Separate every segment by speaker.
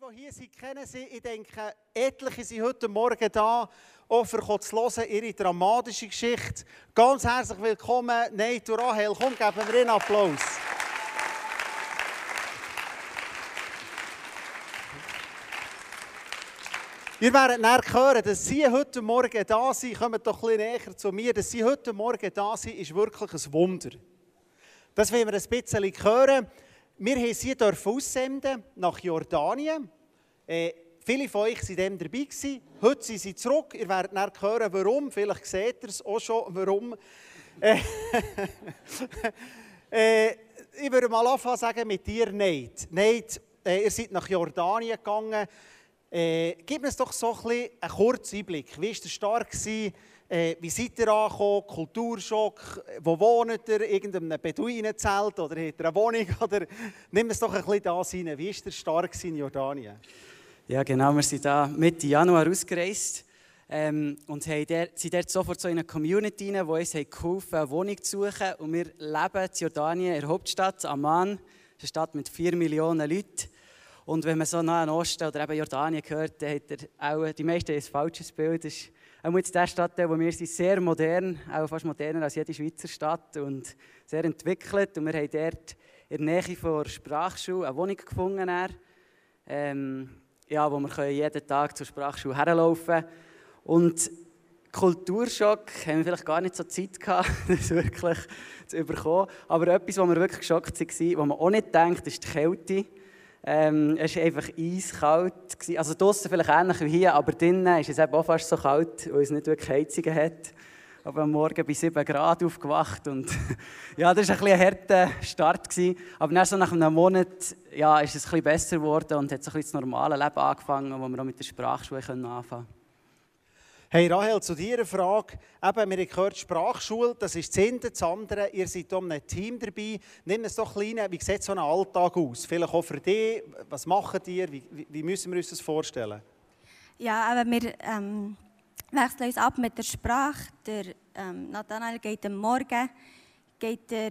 Speaker 1: die hier sind, kennen sie. Ich denke, etliche sind heute Morgen da, für zu hören, ihre dramatische Geschichte. Ganz herzlich willkommen, und Rahel. Komm, geben wir einen Applaus. Ihr werdet näher hören, dass Sie heute Morgen da sind. Kommt doch ein bisschen näher zu mir. Dass Sie heute Morgen da sind, ist wirklich ein Wunder. Das wollen wir ein bisschen hören. Wir haben sie aussenden nach Jordanien. Äh, viele von euch waren dem dabei. Gewesen. Heute sind sie zurück. Ihr werdet dann hören, warum. Vielleicht seht ihr es auch schon, warum. Äh, äh, ich würde mal anfangen sagen mit dir, Nate. Nate, äh, ihr seid nach Jordanien gegangen. Äh, gib uns doch so ein bisschen einen kurzen Einblick. Wie war der Start? Gewesen? Äh, wie seid ihr angekommen? Kulturschock? Wo wohnt ihr? Irgendeinem Beduinenzelt oder habt ihr eine Wohnung? Oder, nimm es doch ein bisschen da rein. Wie war der Start in Jordanien?
Speaker 2: Ja, genau. Wir sind da Mitte Januar ausgereist ähm, und der, sind dort sofort so in eine Community rein, die uns geholfen eine Wohnung zu suchen. Und wir leben in Jordanien, in der Hauptstadt Amman. eine Stadt mit 4 Millionen Leuten. Und wenn man so nah an Osten oder eben Jordanien hört, dann hat er auch die meisten ein falsches Bild. Das ist auch jetzt der Stadtteil, wo wir sind, sehr modern, auch fast moderner als jede Schweizer Stadt und sehr entwickelt. Und wir haben dort in der Nähe der Sprachschule eine Wohnung gefunden, ähm, ja, wo wir jeden Tag zur Sprachschule herlaufen. Und Kulturschock haben wir vielleicht gar nicht so Zeit gehabt, das wirklich zu überkommen. Aber etwas, wo wir wirklich geschockt waren, wo man auch nicht denkt, ist die Kälte. Ähm, es war einfach eiskalt. Also draußen vielleicht ähnlich wie hier, aber drinnen ist es auch fast so kalt, weil es nicht wirklich Heizungen hat. Aber am Morgen bei 7 Grad aufgewacht und ja, das war ein, ein harter Start. Gewesen. Aber dann so nach einem Monat ja, ist es ein bisschen besser geworden und hat so ein bisschen das normale Leben angefangen, wo wir auch mit der Sprachschule anfangen können.
Speaker 1: Hey Rahel, zu dir eine Frage. Eben, wir haben gehört, Sprachschule, das ist das eine, das andere. Ihr seid hier einem Team dabei. Nimm es doch klein, wie sieht so ein Alltag aus? Vielleicht auch für dich. Was macht ihr? Wie, wie müssen wir uns das vorstellen?
Speaker 3: Ja, aber wir ähm, wechseln uns ab mit der Sprache. Der ähm, Nathanael geht am Morgen, geht er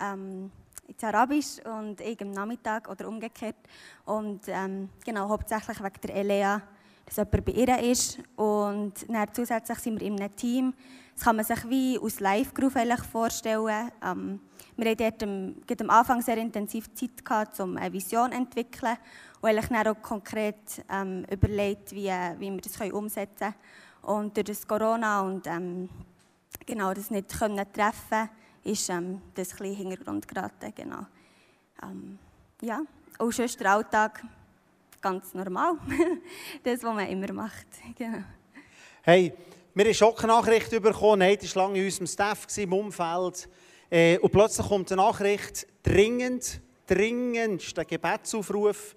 Speaker 3: ähm, ins Arabisch und ich am Nachmittag oder umgekehrt. Und ähm, genau, hauptsächlich wegen der Elea dass jemand bei ihr ist. Und dann zusätzlich sind wir in einem Team. Das kann man sich wie aus Live-Groove vorstellen. Ähm, wir hatten dort am, am Anfang sehr intensiv Zeit, gehabt, um eine Vision zu entwickeln und dann auch konkret ähm, überlegt, wie, wie wir das können umsetzen können. Und durch das Corona und ähm, genau das nicht können treffen ist ähm, das ein bisschen Hintergrund geraten. Genau. Ähm, ja, auch sonst der Alltag ganz normal. das, was man immer macht. Genau.
Speaker 1: Hey, wir haben Schocknachricht bekommen. Nein, das war lange in unserem Staff, im Umfeld. Äh, und plötzlich kommt eine Nachricht, dringend, dringendster Gebetsaufruf.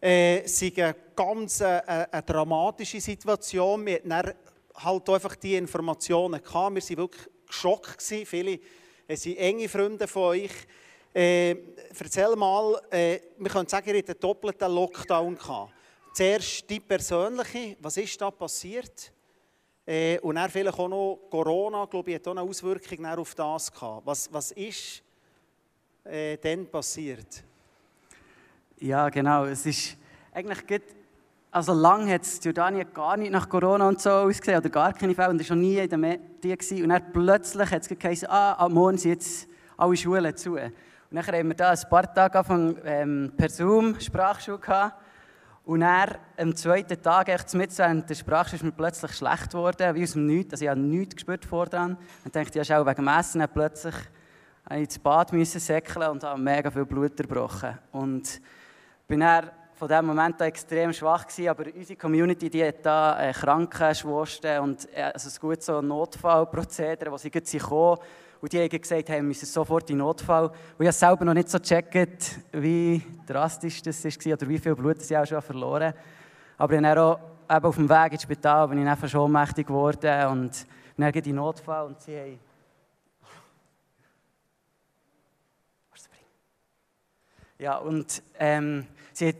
Speaker 1: Äh, sei eine ganz äh, eine dramatische Situation. Wir hatten halt einfach diese Informationen. Gehabt. Wir waren wirklich geschockt. Viele es sind enge Freunde von euch. Äh, erzähl mal, äh, wir können sagen, ihr hattet einen doppelten Lockdown. Gehabt. Zuerst die persönliche, was ist da passiert? Äh, und dann vielleicht auch noch Corona, glaube ich, hat auch eine Auswirkung auf das gehabt. Was, was ist äh, dann passiert?
Speaker 2: Ja, genau. Es ist eigentlich gut, also lange hat es Jordanien gar nicht nach Corona und so ausgesehen, oder gar keine Fälle, und es war noch nie in den Medien. Und dann plötzlich hat es geheißen, ah, am Morgen sind jetzt alle Schulen zu. Und dann haben wir da ein paar Tage von, ähm, per Zoom Sprachschule gehabt. Und dann, am zweiten Tag, echt mit der Sprachschule, ist mir plötzlich schlecht geworden, wie aus dem Nichts. Also ich habe nichts gespürt vor dran. Und dachte, ja, auch wegen dem Essen plötzlich ich ins Bad müssen säckeln und habe mega viel Blut erbrochen. Und bin dann von diesem Moment an extrem schwach gewesen, aber unsere Community, die hat da äh, Krankenschwestern und äh, also ein gutes so Notfallprozedere, wo sie gerade kommen und die haben gesagt, hey, wir müssen sofort in Notfall. Und ich habe selber noch nicht so gecheckt, wie drastisch das war oder wie viel Blut ich auch schon verloren Aber dann auch eben auf dem Weg ins Spital bin ich einfach schon ohnmächtig geworden und dann geht in Notfall und sie haben... Ja, und ähm, sie hat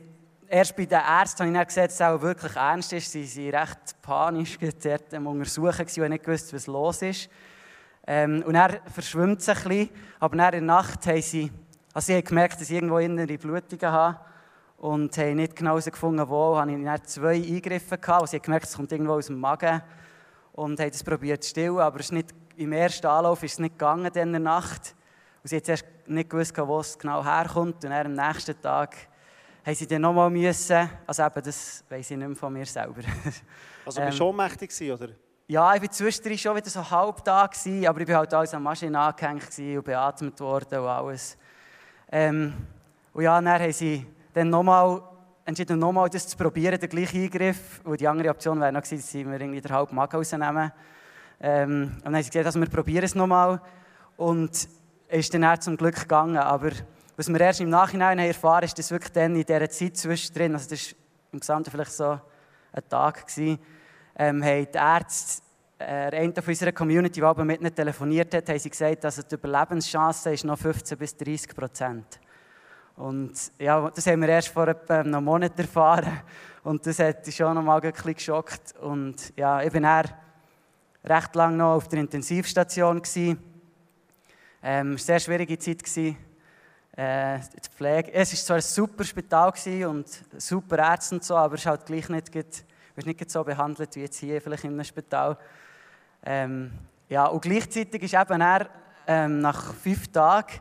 Speaker 2: erst bei den Ärzten habe ich dann gesehen, dass es auch wirklich ernst ist. Sie waren recht panisch, sie waren untersuchen und nicht gewusst, was los ist. Ähm, und er verschwimmt sich ein bisschen, aber in der Nacht haben sie, also sie haben gemerkt, dass sie irgendwo innere Blutungen haben. und haben nicht genau herausgefunden, wo. Habe ich dann zwei Eingriffe gehabt, und sie haben gemerkt, es kommt irgendwo aus dem Magen und haben es probiert zu stillen, aber es ist nicht, im ersten Anlauf ist es nicht gegangen in dieser Nacht. Und sie hat zuerst nicht gewusst, wo es genau herkommt und dann am nächsten Tag haben sie dann nochmal müssen, also eben, das weiss ich nicht mehr von mir selber.
Speaker 1: Also bist du ähm, ohnmächtig oder?
Speaker 2: Ja, ich war zwischendurch schon wieder so halb da, aber ich war halt alles an Maschine angehängt und beatmet worden und alles. Ähm, und ja, dann haben sie dann nochmal entschieden, nochmal das zu probieren, den gleichen Eingriff. Und die andere Option wäre noch gewesen, dass wir irgendwie den halben Magen rausnehmen. Ähm, und dann haben sie gesagt, also wir probieren es nochmal. Und es ist dann zum Glück gegangen. Aber was wir erst im Nachhinein haben erfahren ist, dass wirklich dann in dieser Zeit zwischendrin, also das war im Gesamten vielleicht so ein Tag, gewesen, ähm, haben die Ärzte, äh, einer von unserer Community, aber mit ihnen telefoniert hat, haben sie gesagt, dass die Überlebenschance ist noch 15 bis 30 Prozent. Und ja, das haben wir erst vor etwa einem Monat erfahren. Und das hat mich schon noch mal ein bisschen geschockt. Und ja, ich war recht lange noch auf der Intensivstation. Ähm, es war eine sehr schwierige Zeit. Äh, die Pflege. Es war zwar ein super Spital und super Ärzte und so, aber es ist halt gleich nicht, wird nicht so behandelt wie jetzt hier vielleicht in einem Spital. Ähm, ja, und gleichzeitig ist eben er, ähm, nach fünf Tagen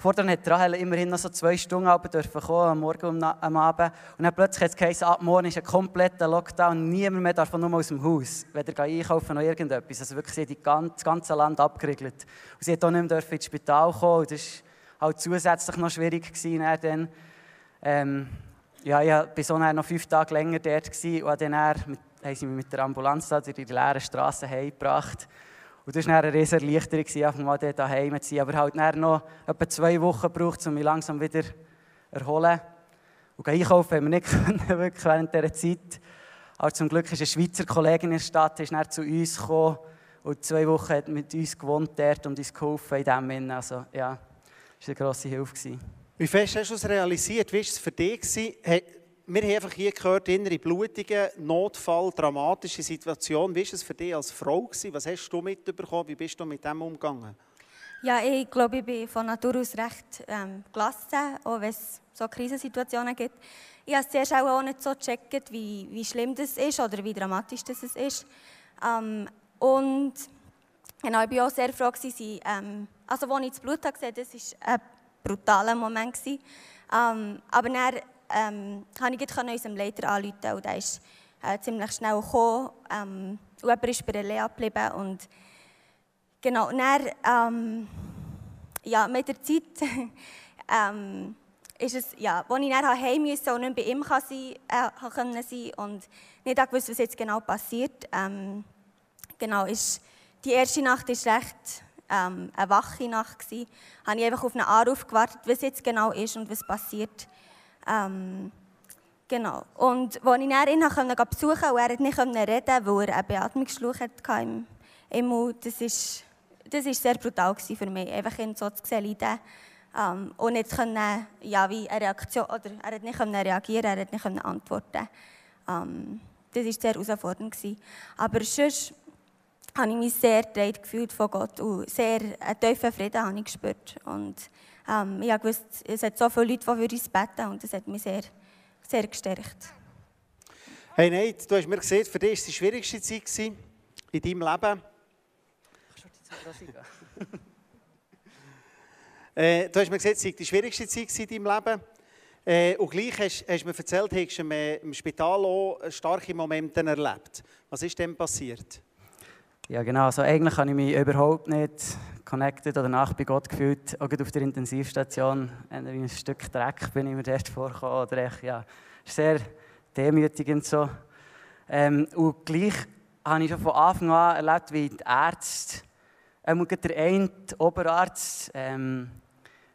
Speaker 2: Vorher hat Rahel immerhin noch so zwei Stunden dürfen kommen, am Morgen und am Abend. Und dann plötzlich hat es geheißen, ab morgen ist ein kompletter Lockdown, niemand mehr darf nur aus dem Haus, weder einkaufen noch irgendetwas. Also wirklich, sie hat das ganze Land abgeriegelt. Und sie hat auch nicht mehr ins Spital kommen. Und das war halt zusätzlich noch schwierig gewesen, dann. Ähm, ja, ich war so noch fünf Tage länger dort gewesen, und dann haben sie mich mit der Ambulanz durch die leeren Straßen heimgebracht. Und das war eine riesige Erleichterung, einfach mal dort daheim zu sein. Aber halt dann noch etwa zwei Wochen gebraucht, um mich langsam wieder zu erholen. Und einkaufen haben wir nicht können, wirklich während dieser Zeit. Aber zum Glück ist eine Schweizer Kollegin in der Stadt ist dann zu uns gekommen und zwei Wochen hat mit uns gewohnt dort und uns geholfen in dem Sinne. Also ja, das war eine grosse Hilfe.
Speaker 1: Wie fest hast du es realisiert? Wie war es für dich? wir haben einfach hier gehört, innere Blutungen, Notfall, dramatische Situation. Wie war es für dich als Frau? Gewesen? Was hast du mitbekommen? Wie bist du mit dem umgegangen?
Speaker 3: Ja, ich glaube, ich bin von Natur aus recht ähm, gelassen, auch wenn es so Krisensituationen gibt. Ich habe es zuerst auch nicht so gecheckt, wie, wie schlimm das ist oder wie dramatisch das ist. Ähm, und genau, ich war auch sehr froh, gewesen, ähm, also als ich das Blut gesehen habe, das war ein brutaler Moment. Ähm, aber dann ähm, konnte ich unserem Leiter anrufen und der ist äh, ziemlich schnell gekommen. Ähm, jemand ist bei der Lea geblieben und genau, dann, ähm, ja, mit der Zeit ähm, ist es, ja, als ich dann heim musste und nicht bei ihm kann sein, äh, können sein und nicht gewusst, was jetzt genau passiert, ähm, genau, ist, die erste Nacht war recht ähm, eine wache Nacht. Gewesen. habe ich einfach auf einen Anruf gewartet, was jetzt genau ist und was passiert. Ähm, genau. Und als ich dann ihn konnte besuchen und er nicht reden weil er einen Beatmungsschlauch hatte im, im Mund, das ist, das ist sehr brutal für mich, einfach ihn so zu sehen ähm, und nicht können, ja, wie eine Reaktion, oder er hat nicht reagieren er hat nicht antworten ähm, Das war sehr herausfordernd. Aber sonst habe ich mich sehr getragen gefühlt von Gott und sehr einen tiefen Frieden habe ich gespürt. Und ähm, ich wusste, es hat so viele Leute, die für uns beten und das hat mich sehr, sehr gestärkt.
Speaker 1: Hey Nate, du hast mir gesehen, für dich war es die schwierigste Zeit in deinem Leben. äh, du hast mir gesagt, es war die schwierigste Zeit in deinem Leben. Äh, und gleich hast, hast du mir erzählt, hast du im Spital auch starke Momente erlebt. Was ist denn passiert?
Speaker 2: Ja, genau. Also eigentlich habe ich mich überhaupt nicht connected oder nach bei Gott gefühlt. Auch auf der Intensivstation, wie ein Stück Dreck bin ich mir dort vorgekommen. Oder echt, ja, sehr demütigend so. Ähm, und gleich habe ich schon von Anfang an erlebt, wie die Ärzte, ähm, der eine Oberarzt, ähm,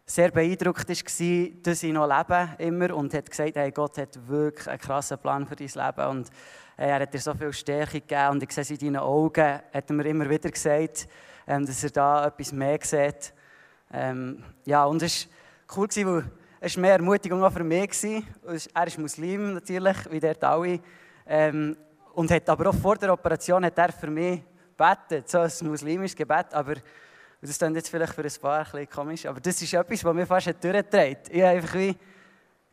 Speaker 2: sehr beeindruckt war, dass ich noch lebe immer und hat gesagt, hey, Gott hat wirklich einen krassen Plan für dein Leben und er hat dir so viel Stärke gegeben und ich sehe es in deinen Augen, hat er mir immer wieder gesagt, ähm, dass er da etwas mehr sieht. Ähm, ja, und es war cool, weil es mehr Ermutigung auch für mich war. Er ist Muslim natürlich, wie der alle. Ähm, und hat aber auch vor der Operation hat er für mich gebetet, so ein muslimisches Gebet, aber das dann jetzt vielleicht für ein paar ein bisschen komisch, aber das ist etwas, was mir fast durchgetragen hat. Ich habe einfach wie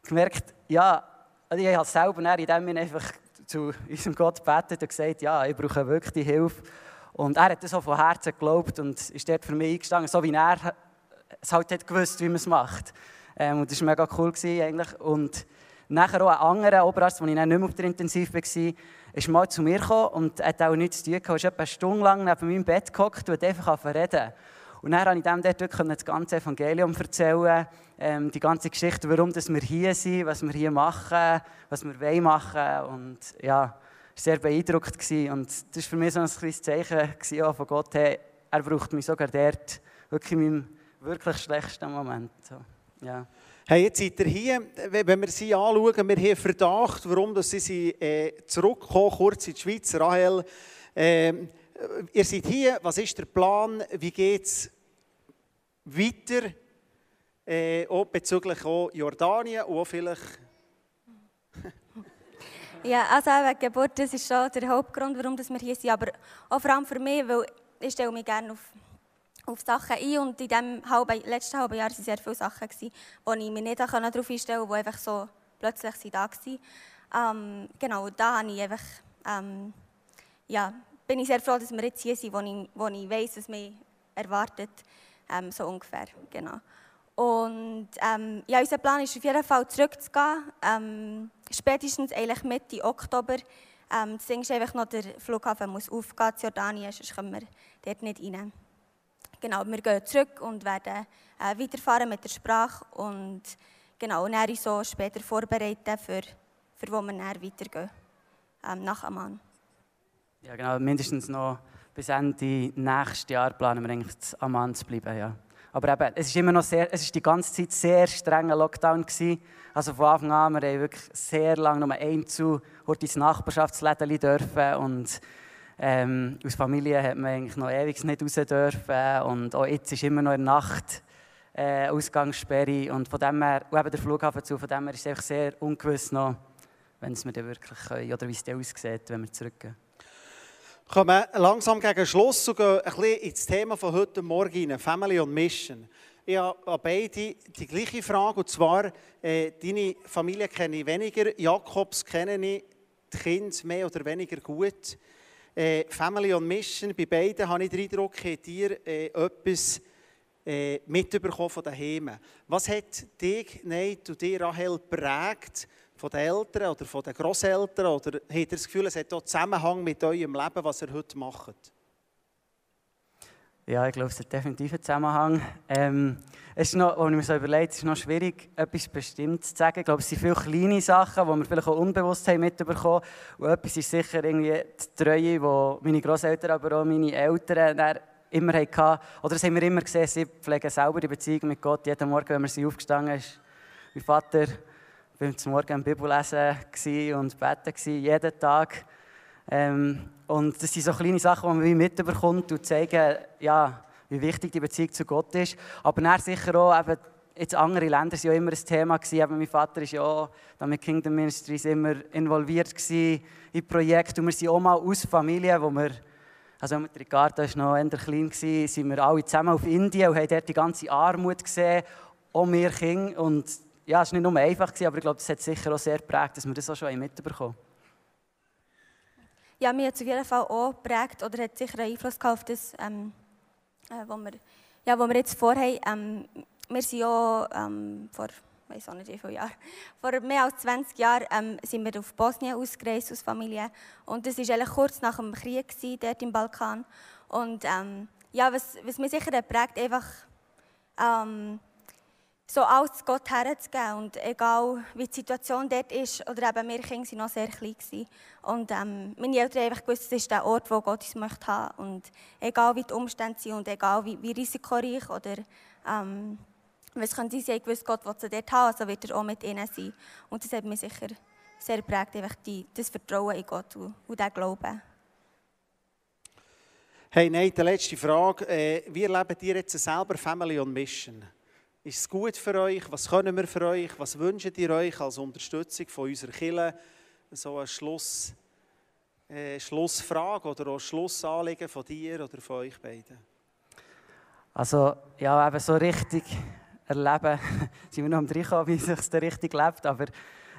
Speaker 2: gemerkt, ja, also ich habe selber in dem einfach zu unserem Gott gebetet und gesagt, ja, ich brauche wirklich die Hilfe. Und er hat das auch von Herzen geglaubt und ist dort für mich eingestanden, so wie er es halt hat gewusst, wie man es macht. Ähm, und das war mega cool gewesen, eigentlich. Und nachher auch ein anderer Oberarzt, als ich dann nicht mehr auf der Intensiv war, ist mal zu mir gekommen und hat auch nichts zu tun gehabt. Er ist etwa eine Stunde lang neben meinem Bett gehockt und hat einfach reden. Und dann konnte ich dem dort das ganze Evangelium erzählen, ähm, die ganze Geschichte, warum dass wir hier sind, was wir hier machen, was wir wollen machen. Und ja, war sehr beeindruckt. Gewesen. Und das war für mich so ein kleines Zeichen gewesen, von Gott, hey, er braucht mich sogar dort, wirklich in meinem wirklich schlechtesten Moment. So, ja.
Speaker 1: Hey, jetzt seid ihr hier, wenn wir sie anschauen, wir haben Verdacht, warum sie sind, äh, zurückkommen, kurz in die Schweiz. Rahel, äh, ihr seid hier, was ist der Plan, wie geht es weiter, äh, auch bezüglich auch Jordanien und auch vielleicht...
Speaker 3: ja, also wegen Geburt, das ist schon der Hauptgrund, warum wir hier sind, aber auch vor allem für mich, weil ich stelle mich gerne auf auf Sachen ein. Und in dem halben, letzten halben Jahr waren sehr viele Sachen, wo ich mich nicht darauf einstellen konnte, die einfach so plötzlich da waren. Ähm, genau, da habe ich einfach, ähm, ja, bin ich sehr froh, dass wir jetzt hier sind, wo ich, wo ich weiss, was mich erwartet, ähm, so ungefähr, genau. Und ähm, ja, unser Plan ist auf jeden Fall zurückzugehen, ähm, spätestens eigentlich Mitte Oktober. Ähm, das Ding ist einfach noch, der Flughafen muss aufgehen in Jordanien, sonst können wir dort nicht rein. Genau, wir gehen zurück und werden äh, weiterfahren mit der Sprache und genau, und so später vorbereiten, für, für wo wir dann weitergehen, ähm, nach Amman.
Speaker 2: Ja genau, mindestens noch bis Ende nächstes Jahr planen wir eigentlich zu Amman zu bleiben, ja. Aber eben, es ist immer noch sehr, es ist die ganze Zeit sehr strenger Lockdown gewesen. Also von Anfang an, wir haben wirklich sehr lange nur ein zu, ins Nachbarschaftsläden dürfen und ähm, als Familie hat man eigentlich noch ewig nicht raus dürfen und auch jetzt ist immer noch in Nacht äh, Ausgangssperre und von dem her, und eben der Flughafen zu, von dem her ist es einfach sehr ungewiss noch, wenn es wir dann wirklich können oder wie es dann aussieht, wenn wir zurückgehen.
Speaker 1: Kommen wir langsam gegen Schluss und gehen ein bisschen ins Thema von heute Morgen rein, Family und Mission. Ich habe an beide die gleiche Frage, und zwar, äh, deine Familie kenne ich weniger, Jakobs kenne ich die Kinder mehr oder weniger gut. Äh, Family on Mission, bei beiden habe ich den Eindruck, habt ihr äh, etwas äh, mitbekommen von daheim. Was hat dich, Nate und dir, Rahel, prägt von den Eltern oder von den Großeltern? Oder habt ihr das Gefühl, es hat auch Zusammenhang mit eurem Leben, was ihr heute macht?
Speaker 2: Ja, ich glaube, es hat definitiv einen Zusammenhang. Ähm, es ist noch, wenn ich mir so überlege, es ist noch schwierig, etwas bestimmt zu sagen. Ich glaube, es sind viele kleine Sachen, die wir vielleicht auch unbewusst haben mitbekommen. Und etwas ist sicher irgendwie die Treue, die meine Großeltern, aber auch meine Eltern immer hatten. Oder das haben wir immer gesehen, sie pflegen selber die Beziehung mit Gott. Jeden Morgen, wenn wir sie aufgestanden ist, mein Vater war zum Morgen am Bibellesen und beten, jeden Tag. Ähm, und das sind so kleine Sachen, die man mitbekommt und zeigen, ja, wie wichtig die Beziehung zu Gott ist. Aber dann sicher auch, eben, jetzt andere Länder waren ja immer ein Thema. Eben mein Vater war ja auch mit Kingdom Ministries immer involviert in Projekte. Und wir sind auch mal aus Familie, wo wir, also mit Ricardo war noch eher klein, gewesen, sind wir alle zusammen auf Indien und haben dort die ganze Armut gesehen, auch wir Kinder. Und ja, es war nicht nur einfach, aber ich glaube, das hat sicher auch sehr geprägt, dass wir das auch schon mitbekommen haben.
Speaker 3: Ja, mir hat es auf jeden Fall auch geprägt oder hat sicher einen Einfluss auf das, ähm, äh, was wir, ja, wir jetzt vorhaben. Ähm, wir sind ja ähm, vor, weiß auch nicht wie viele Jahren, vor mehr als 20 Jahren ähm, sind wir auf Bosnien ausgereist als Familie. Und das war eigentlich kurz nach dem Krieg gewesen, dort im Balkan. Und ähm, ja, was, was mich sicher prägt, einfach ähm, so alles Gott herzugeben. Und egal, wie die Situation dort ist, oder eben wir Kinder waren noch sehr klein. Gewesen. Und ähm, meine Eltern haben gewusst, es ist der Ort, wo Gott uns möchte haben. Und egal, wie die Umstände sind und egal, wie, wie risikoreich oder ähm, was können sie, haben gewusst, Gott will sie dort haben, also wird er auch mit ihnen sein. Und das hat mich sicher sehr geprägt, einfach die, das Vertrauen in Gott und, und den Glauben.
Speaker 1: Hey, nein, die letzte Frage. Äh, wie erlebt ihr jetzt selber Family on Mission? Ist es gut für euch? Was können wir für euch? Was wünscht ihr euch als Unterstützung von unserer Kirche? So eine Schluss, äh, Schlussfrage oder auch Schlussanliegen von dir oder von euch beiden?
Speaker 2: Also, ja, eben so richtig erleben, sind wir noch am Reinkommen, wie es sich richtig lebt. Aber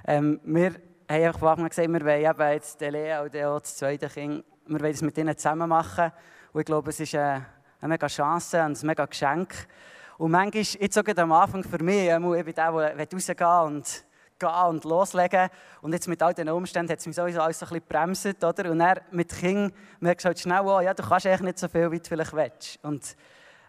Speaker 2: ähm, wir haben einfach Anfang gesagt, wir wollen eben jetzt Lea und auch das zweite Kind, wir wollen es mit ihnen zusammen machen. Und ich glaube, es ist eine, eine mega Chance und ein mega Geschenk. Und manchmal, jetzt sogar am Anfang für mich, ich bin der, der rausgehen und gehen und loslegen. Und jetzt mit all diesen Umständen hat es mich sowieso alles so ein bisschen bremset, oder? Und dann mit Kind merkst du halt schnell, oh, ja, du kannst eigentlich nicht so viel, wie du vielleicht willst. Und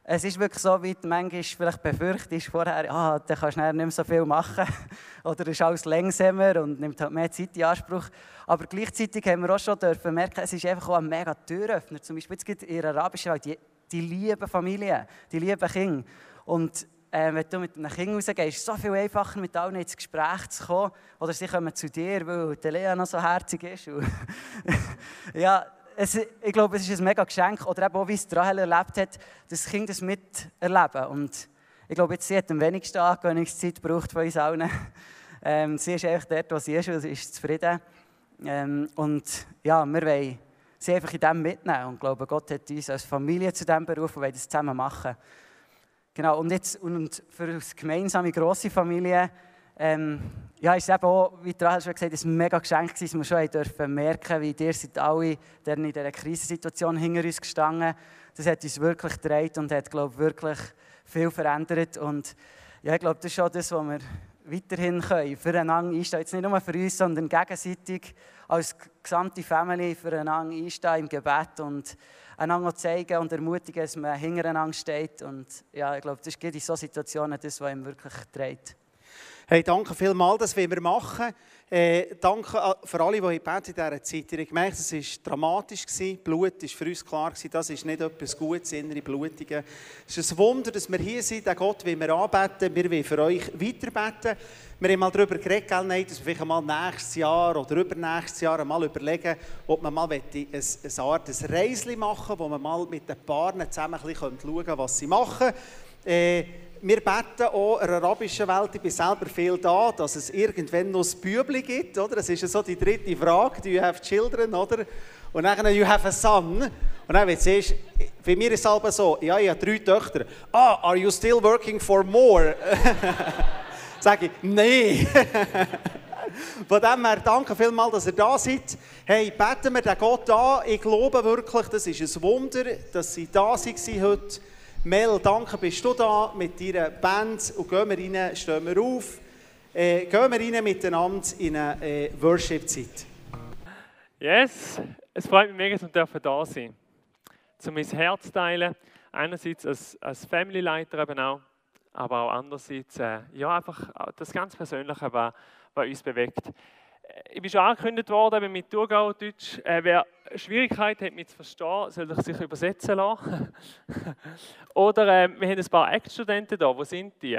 Speaker 2: es ist wirklich so, wie du manchmal vielleicht befürchtest vorher, ah, dann kannst du nicht mehr so viel machen. Oder ist alles langsamer und nimmt halt mehr Zeit in Anspruch. Aber gleichzeitig haben wir auch schon dürfen merken, es ist einfach auch ein mega Türöffner. Zum Beispiel jetzt gibt in der arabischen Welt die, die lieben Familien, die lieben Kinder. Und äh, wenn du mit einem Kind rausgehst, ist es so viel einfacher, mit allen ins Gespräch zu kommen. Oder sie kommen zu dir, weil die Lea noch so herzig ist. ja, es, ich glaube, es ist ein mega Geschenk. Oder eben auch, wie es Rahel erlebt hat, das Kind das miterleben. Und ich glaube, jetzt, sie hat am wenigsten Angewöhnungszeit gebraucht von uns allen. Ähm, sie ist einfach dort, wo sie ist und ist zufrieden. Ähm, und ja, wir wollen sie einfach in dem mitnehmen. Und ich glaube, Gott hat uns als Familie zu diesem berufen und wollen das zusammen machen. Genau, und jetzt und für eine gemeinsame grosse Familie ähm, ja, ist eben auch, wie Rahel schon gesagt hat, ein mega Geschenk gewesen, dass wir schon dürfen merken, wie ihr seid alle in dieser Krisensituation hinter uns gestanden. Das hat uns wirklich gedreht und hat, glaube ich, wirklich viel verändert. Und ja, ich glaube, das ist schon das, was wir weiterhin können. Füreinander einstehen, jetzt nicht nur für uns, sondern gegenseitig als gesamte Family füreinander einstehen im Gebet und einander zeigen und ermutigen, dass man hintereinander steht. Und ja, ich glaube, das ist in solchen Situationen das, was ihm wirklich trägt.
Speaker 1: Hey, danke vielmals, das wollen wir machen. Äh, danke für alle, die in dieser Zeit. Ich habe gemerkt, es war dramatisch. Blut war für uns klar, das ist nicht etwas Gutes, innere Blutungen. Es ist ein Wunder, dass wir hier sind, den Gott will wir anbeten, wir wollen für euch weiterbeten. Wir haben mal darüber geredet, dass wir vielleicht mal nächstes Jahr oder übernächstes Jahr mal überlegen, ob man mal eine, eine Art ein Reisli machen wo man mal mit den Paaren zusammen schauen kann, was sie machen. Äh, wir beten auch in der arabischen Welt, ich bin selber viel da, dass es irgendwann noch ein Bübli gibt, oder? Das ist ja so die dritte Frage, do you have children, oder? Und dann, you have a son. Und dann, wenn du siehst, bei mir ist es aber so, ja, ich habe drei Töchter. Ah, are you still working for more? Sage ich, nein. Von dem her, danke vielmals, dass ihr da seid. Hey, beten wir den Gott an. Ich glaube wirklich, das ist ein Wunder, dass sie da waren heute. Mel, danke, bist du da mit deiner Band und gehen wir rein, stehen wir auf, äh, gehen wir rein miteinander in eine äh, Worship-Zeit.
Speaker 4: Yes, es freut mich mega, dass wir da sein dürfen. mein Herz teilen, einerseits als, als Family-Leiter eben auch, aber auch andererseits, äh, ja, einfach das ganz Persönliche, was, was uns bewegt ich bin schon angekündigt worden mit Thurgau-Deutsch. Äh, wer Schwierigkeiten hat, mich zu verstehen, soll sich übersetzen lassen. Oder äh, wir haben ein paar Ex-Studenten da. Wo sind die?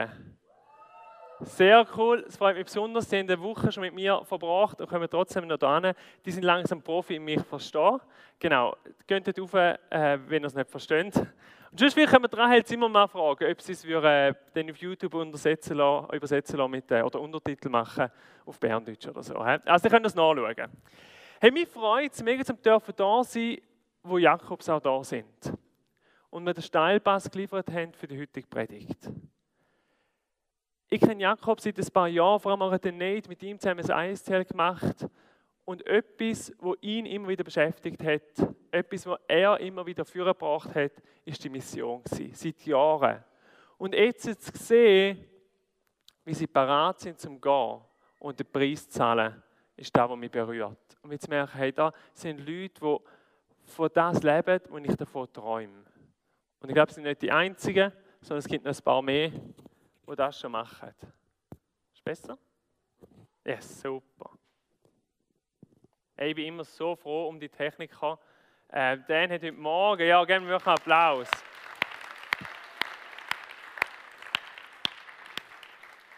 Speaker 4: Sehr cool, es freut mich besonders. Sie haben eine Woche schon mit mir verbracht und kommen trotzdem noch da Die sind langsam Profi in mich verstehen. Genau, geht dort rauf, äh, wenn ihr es nicht versteht. Und sonst können wir dran halt immer mal fragen, ob sie es äh, dann auf YouTube übersetzen lassen, übersetzen lassen mit, äh, oder Untertitel machen auf Berndeutsch oder so. Also, ihr könnt das nachschauen. Hey, mich freut es mega, zum dürfen da sein, wo Jakobs auch da sind. Und mir den Steilpass geliefert haben für die heutige Predigt. Ich kenne Jakob seit ein paar Jahren, vor allem auch den Nate, mit ihm zusammen ein ISTL gemacht. Und etwas, was ihn immer wieder beschäftigt hat, etwas, was er immer wieder vorgebracht hat, ist die Mission gewesen, seit Jahren. Und jetzt zu sehen, wie sie parat sind zum Gehen und den Preis zu zahlen, ist das, was mich berührt. Und jetzt merke ich, hey, da sind Leute, die von das leben, was ich davon träume. Und ich glaube, sie sind nicht die Einzigen, sondern es gibt noch ein paar mehr, die das schon machen. Ist besser? Ja, yes, super. Ich bin immer so froh um die Techniker. Äh, Dan hat heute Morgen, ja, geben wir einen Applaus.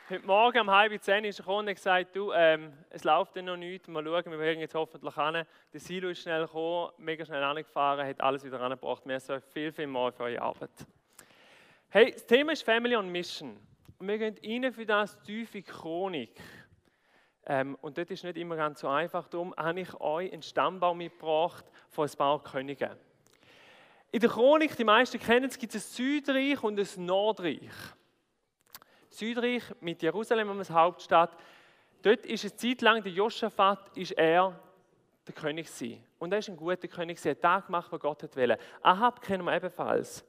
Speaker 4: Heute Morgen um halb zehn ist er gekommen und gesagt, du, ähm, es läuft noch nichts, mal schauen, wir werden jetzt hoffentlich hin. Der Silo ist schnell gekommen, mega schnell angefahren, hat alles wieder angebracht. Wir sind viel, viel mehr für eure Arbeit. Hey, das Thema ist Family on Mission. Und wir gehen rein für das tiefe Chronik. Ähm, und dort ist nicht immer ganz so einfach. Darum habe ich euch einen Stammbaum mitgebracht von ein paar Königen. In der Chronik, die meisten kennen es, gibt es ein Südreich und ein Nordreich. Südreich mit Jerusalem als Hauptstadt. Dort ist es Zeit lang, der Josaphat, ist er der König gewesen. Und er ist ein guter König, er hat Tag gemacht, was Gott wollte. Ahab kennen wir ebenfalls,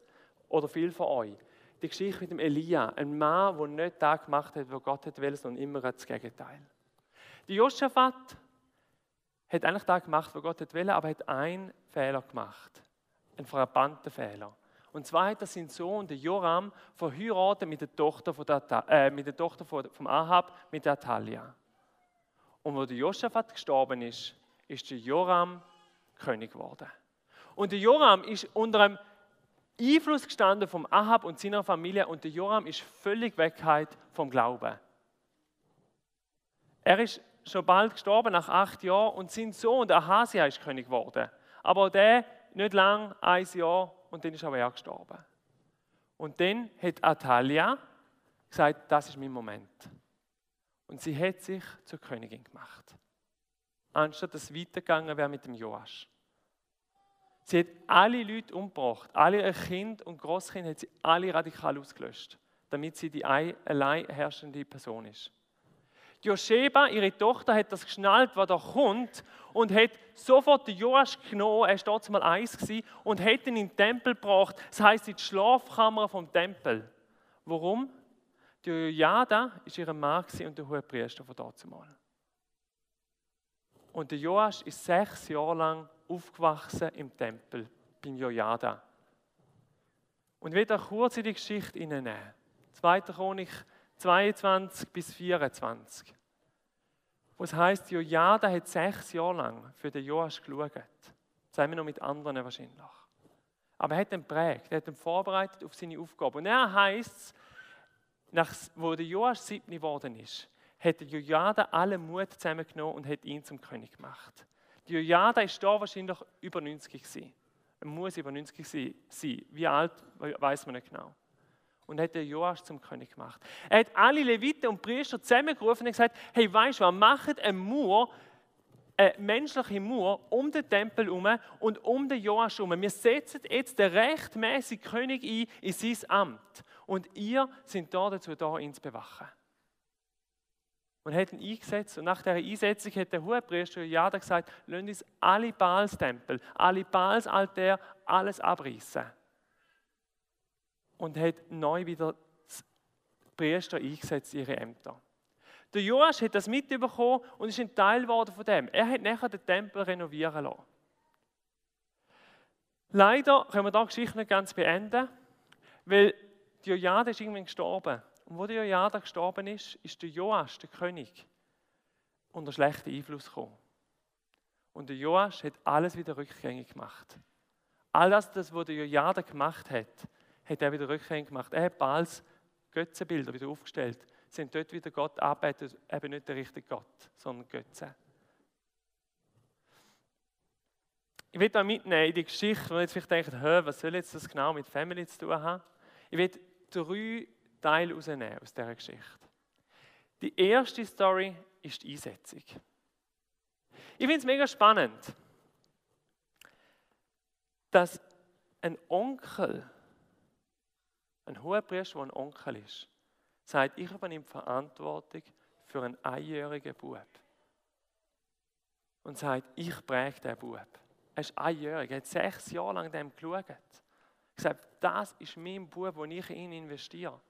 Speaker 4: oder viel von euch. Die Geschichte mit dem Elia, ein Mann, der nicht Tag gemacht hat, was Gott wollte, sondern immer das Gegenteil. Der Josaphat hat eigentlich das gemacht, was Gott wollte, aber hat einen Fehler gemacht. Einen frappanten Fehler. Und zwar hat er seinen Sohn, der Joram, verheiratet mit der Tochter, von der, äh, mit der Tochter von, vom Ahab, mit der Atalia. Und wo der Josaphat gestorben ist, ist der Joram König geworden. Und der Joram ist unter einem Einfluss gestanden vom Ahab und seiner Familie und der Joram ist völlig weggehalten vom Glauben. Er ist schon bald gestorben, nach acht Jahren, und sein Sohn, der Ahasia, ist König geworden. Aber der nicht lang, ein Jahr, und dann ist aber er gestorben. Und dann hat Atalia gesagt, das ist mein Moment. Und sie hat sich zur Königin gemacht. Anstatt dass es weitergegangen wäre mit dem Joasch. Sie hat alle Leute umgebracht, alle Kinder und Großkinder hat sie alle radikal ausgelöscht, damit sie die allein herrschende Person ist. Josheba, ihre Tochter, hat das geschnallt, was da kommt und hat sofort den Joasch genommen, er war mal eins und hat ihn in den Tempel gebracht. Das heißt in die Schlafkammer vom Tempel. Warum? Die Jojada war ihr Mann und der Hohepriester von dort mal. Und der Joasch ist sechs Jahre lang aufgewachsen im Tempel beim Jojada. Und ich da kurz in die Geschichte hineinnehmen. 2. Chronik 22 bis 24. Was heißt, Jojada hat sechs Jahre lang für den Joas geschaut. Zusammen noch mit anderen wahrscheinlich. Aber er hat ihn prägt, er hat ihn vorbereitet auf seine Aufgabe. Und er heißt es, wo der Joas siebni geworden ist, hat Jojada alle Mut zusammengenommen und hat ihn zum König gemacht. Die Jojada ist da wahrscheinlich über 90 gewesen. Er muss über 90 sein. Wie alt, weiß man nicht genau und hat den Joas zum König gemacht. Er hat alle Leviten und Priester zusammengerufen und gesagt: Hey, weißt du was, macht eine Mauer, eine menschliche Mauer um den Tempel herum und um den Joas herum. Wir setzen jetzt den rechtmäßigen König ein in sein Amt. Und ihr sind da dazu da, ihn zu bewachen. Und hat ihn eingesetzt. Und nach dieser Einsetzung hat der Hohepriester Jada gesagt: Lasst uns alle Baals-Tempel, alle Baals-Altäre, alles abreißen und hat neu wieder die Priester eingesetzt, ihre Ämter. Der Joas hat das mitbekommen und ist ein Teil geworden von dem. Er hat nachher den Tempel renovieren lassen. Leider können wir da die Geschichte nicht ganz beenden, weil Jojada ist irgendwann gestorben. Und wo der Jojada gestorben ist, ist der Joas, der König, unter schlechten Einfluss gekommen. Und der Joas hat alles wieder rückgängig gemacht. All das, was der Jojada gemacht hat, hat er wieder rückgängig gemacht. Er hat Baals Götzenbilder wieder aufgestellt. Sind dort wieder Gott arbeitet, eben nicht der richtige Gott, sondern Götze. Ich will da mitnehmen in die Geschichte, wo jetzt vielleicht denkt, was soll jetzt das genau mit Family zu tun haben? Ich will drei Teile herausnehmen aus dieser Geschichte. Die erste Story ist die Einsetzung. Ich finde es mega spannend, dass ein Onkel ein hoher Priester, der ein Onkel ist, sagt, ich übernehme Verantwortung für einen einjährigen Bub. Und sagt, ich präge den Bub. Er ist einjährig, er hat sechs Jahre lang dem geschaut. Er sagt, das ist mein Bub, wo ich in ihn investiere.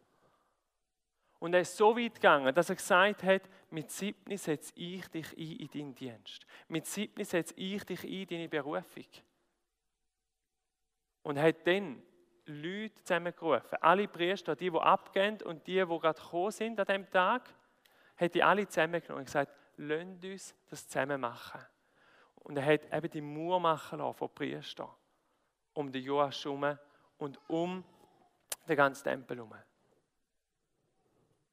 Speaker 4: Und er ist so weit gegangen, dass er gesagt hat, mit siebni setze ich dich ein in deinen Dienst. Mit siebni setze ich dich ein in deine Berufung. Und hat dann Leute zusammengerufen. Alle Priester, die, die abgehen und die, die gerade gekommen sind an diesem Tag, hat die alle zusammengenommen und gesagt, lasst uns das zusammen machen. Und er hat eben die Mauer machen lassen von Priestern um den Joas herum und um den ganzen Tempel herum.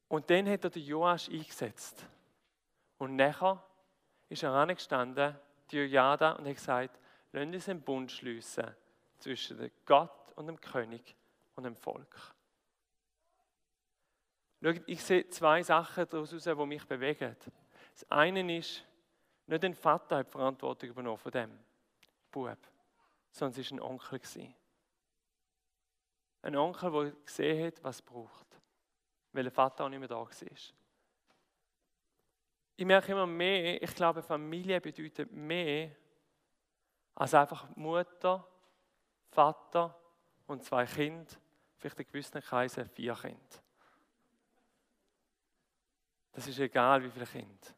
Speaker 4: Und dann hat er den Joas eingesetzt. Und nachher ist er angestanden, die Jojada, und hat gesagt, lasst uns einen Bund schliessen zwischen Gott und dem König und dem Volk. Schaut, ich sehe zwei Sachen daraus, die mich bewegen. Das eine ist, nicht ein Vater hat Verantwortung übernommen von dem Bub, sondern es war ein Onkel. Ein Onkel, der gesehen hat, was es braucht. weil der Vater auch nicht mehr da war. Ich merke immer mehr, ich glaube, Familie bedeutet mehr als einfach Mutter, Vater und zwei Kinder, vielleicht in gewissen Kreisen vier Kinder. Das ist egal, wie viele Kinder.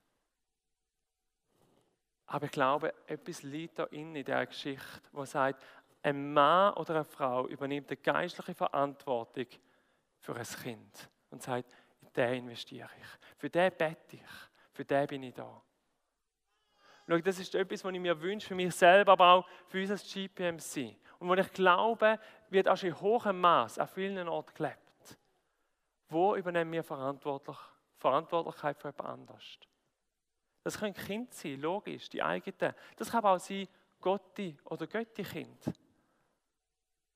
Speaker 4: Aber ich glaube, etwas liegt da in, dieser Geschichte, wo sagt, ein Mann oder eine Frau übernimmt eine geistliche Verantwortung für ein Kind und sagt, in den investiere ich, für den bete ich, für den bin ich da. Schau, das ist etwas, was ich mir wünsche, für mich selber, aber auch für uns als GPMC. Und wo ich glaube, wird auch in hohem Maß an vielen Orten gelebt. Wo übernehmen wir verantwortlich, Verantwortlichkeit für jemand anderes? Das können Kinder sein, logisch, die eigenen. Das kann aber auch sein, Gotti oder Götti-Kind.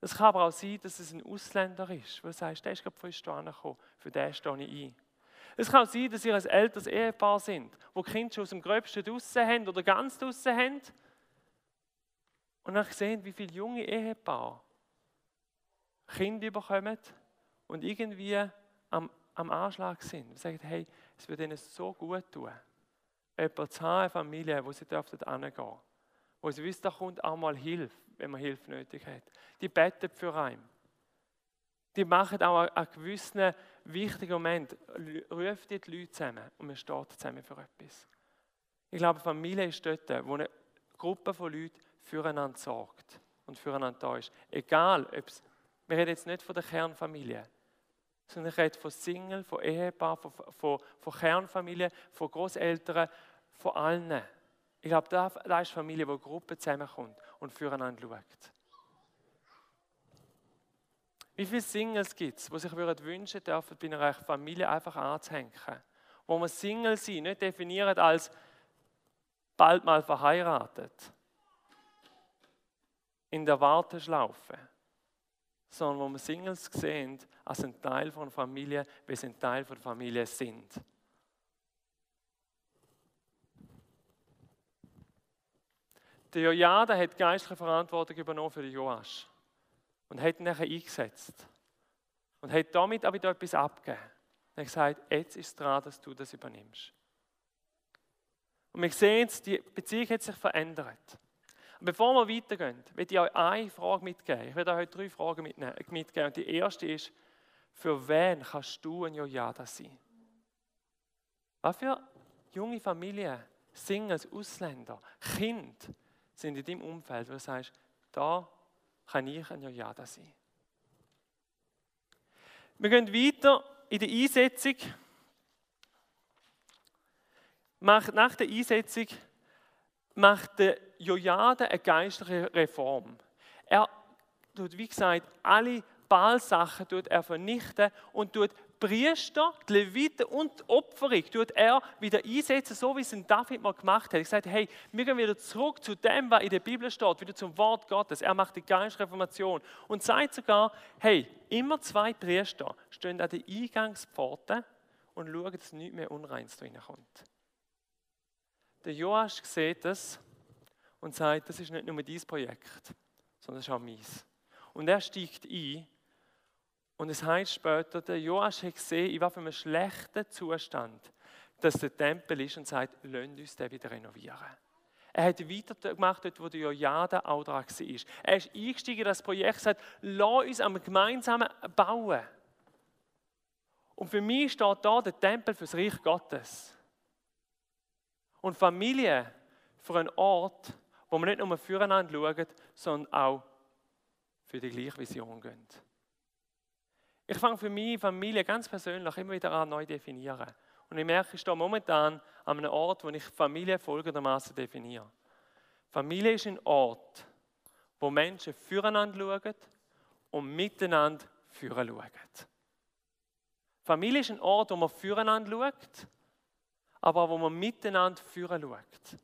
Speaker 4: Das kann aber auch sein, dass es ein Ausländer ist, wo du sagst, der ist gerade frisch hierher für den stehe ich ein. Es kann auch sein, dass ihr ein älteres Ehepaar sind, wo Kinder schon aus dem Gröbsten draussen haben oder ganz draussen haben. Und dann sehen, wie viele junge Ehepaare Kinder bekommen und irgendwie am, am Anschlag sind. Und sagen, hey, es wird ihnen so gut tun jemand zu haben, eine Familie, wo sie dürfen Wo sie wissen, da kommt auch mal Hilfe, wenn man Hilfe nötig hat. Die beten für einen. Die machen auch einen gewissen wichtigen Moment, ruft die Leute zusammen und man steht zusammen für etwas. Ich glaube, Familie ist dort, wo eine Gruppe von Leuten füreinander sorgt und füreinander da ist. Egal, ob es, wir reden jetzt nicht von der Kernfamilie, sondern ich rede von Single, von Ehepaar, von, von, von Kernfamilie, von Großeltern, von allen. Ich glaube, da, ist Familie, wo Gruppe zusammenkommt und füreinander schaut. Wie viele Singles gibt es, die sich wünschen dürfen, bei einer Familie einfach anzuhängen? Wo man Single sein nicht definiert als bald mal verheiratet, in der Warteschlaufe, sondern wo man Singles sehen als ein Teil von Familie, weil sie ein Teil von Familie sind. Der Jojada hat geistliche Verantwortung übernommen für den Joasch und hat ihn nachher eingesetzt. Und hat damit aber wieder etwas abgegeben. Er hat gesagt, jetzt ist es dran, dass du das übernimmst. Und wir sehen die Beziehung hat sich verändert. Bevor wir weitergehen, will ich euch eine Frage mitgeben. Ich werde euch heute drei Fragen mitgeben. Und die erste ist, für wen kannst du ein Jojada sein? Was für junge Familien, Singles, Ausländer, Kinder sind in deinem Umfeld, wo du sagst, da kann ich ein Ja-Ja sein. Wir gehen weiter in der Einsetzung. Nach der Einsetzung macht der Jojade eine geistliche Reform. Er tut, wie gesagt, alle Baalsachen tut er vernichten und tut Priester, die Leviten und die Opferung tut er wieder einsetzen, so wie es in David mal gemacht hat. Er sagt, hey, wir gehen wieder zurück zu dem, was in der Bibel steht, wieder zum Wort Gottes. Er macht die Geistreformation und sagt sogar, hey, immer zwei Priester stehen an der Eingangspforte und schauen, dass nichts mehr Unreins reinkommt. Der Joasch sieht das und sagt, das ist nicht nur dein Projekt, sondern das ist auch meins. Und er steigt ein und es heißt später, der Joasch hat gesehen, in was für einem schlechten Zustand dass der Tempel ist und sagt, lasst uns den wieder renovieren. Er hat weitergemacht, dort wo der Jojada auch dran war. Er ist eingestiegen in das Projekt und sagt, lass uns am gemeinsamen bauen. Und für mich steht da der Tempel für das Reich Gottes. Und Familie für einen Ort, wo man nicht nur füreinander schaut, sondern auch für die gleiche Vision gehen. Ich fange für meine Familie ganz persönlich immer wieder an, neu definieren. Und ich merke, ich stehe momentan an einem Ort, wo ich Familie folgendermaßen definiere. Familie ist ein Ort, wo Menschen füreinander schauen und miteinander führen schauen. Familie ist ein Ort, wo man füreinander schaut, aber wo man miteinander führen schaut.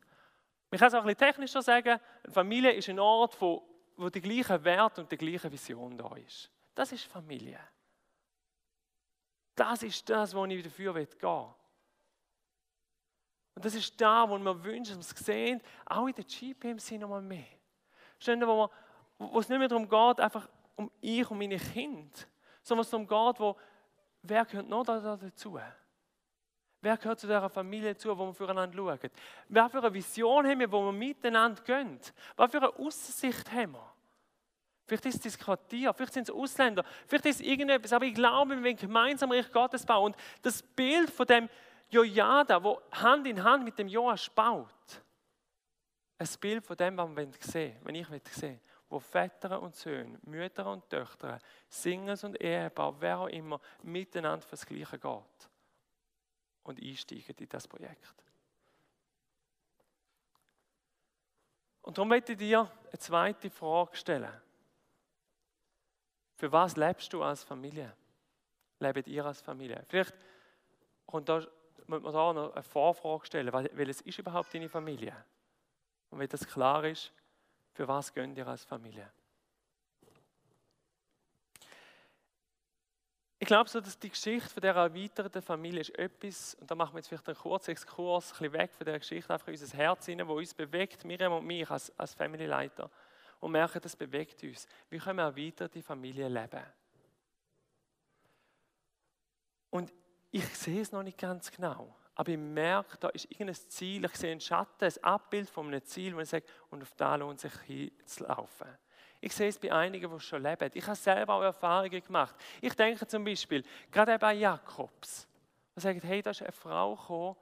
Speaker 4: Ich kann es auch ein bisschen technischer sagen, Familie ist ein Ort, wo, wo der gleiche Wert und die gleiche Vision da ist. Das ist Familie. Das ist das, wo ich dafür gehen will. Und das ist da, wo wir wünschen, dass wir es sehen, auch in der GPMC noch mal mehr. Stände, wo, wo es nicht mehr darum geht, einfach um ich und meine Kinder, sondern es darum geht, wo wer gehört noch da dazu? Wer gehört zu dieser Familie dazu, wo wir füreinander schauen? Wer für eine Vision haben wir, wo wir miteinander gehen? Was für eine Aussicht haben wir? Vielleicht ist es das Quartier, vielleicht sind es Ausländer, vielleicht ist es irgendetwas, aber ich glaube, wir wollen gemeinsam Reich Gottes bauen. Und das Bild von dem Jojada, wo Hand in Hand mit dem Joas baut, ein Bild von dem, was wir sehen wenn ich sehen wo Väter und Söhne, Mütter und Töchter, Singers und Ehepaar, wer auch immer, miteinander fürs Gleiche geht und einsteigen in das Projekt. Und darum möchte ich dir eine zweite Frage stellen. Für was lebst du als Familie? Lebt ihr als Familie? Vielleicht und da muss man da noch eine Vorfrage stellen, weil es ist überhaupt deine Familie? Und wenn das klar ist, für was gönnt ihr als Familie? Ich glaube so, dass die Geschichte von dieser erweiterten Familie ist etwas, und da machen wir jetzt vielleicht einen kurzen Exkurs, ein bisschen weg von der Geschichte, einfach in unser Herz hinein, wo uns bewegt, Miriam und mich als, als Family-Leiter, und merken, das bewegt uns. Wie können wir erweiterte Familie leben? Und ich sehe es noch nicht ganz genau, aber ich merke, da ist irgendein Ziel, ich sehe einen Schatten, ein Abbild von einem Ziel, wo ich sage, und auf da lohnt sich hinzulaufen. Ich sehe es bei einigen, die schon leben. Ich habe selber auch Erfahrungen gemacht. Ich denke zum Beispiel, gerade bei Jakobs, der sagt, hey, da ist eine Frau gekommen,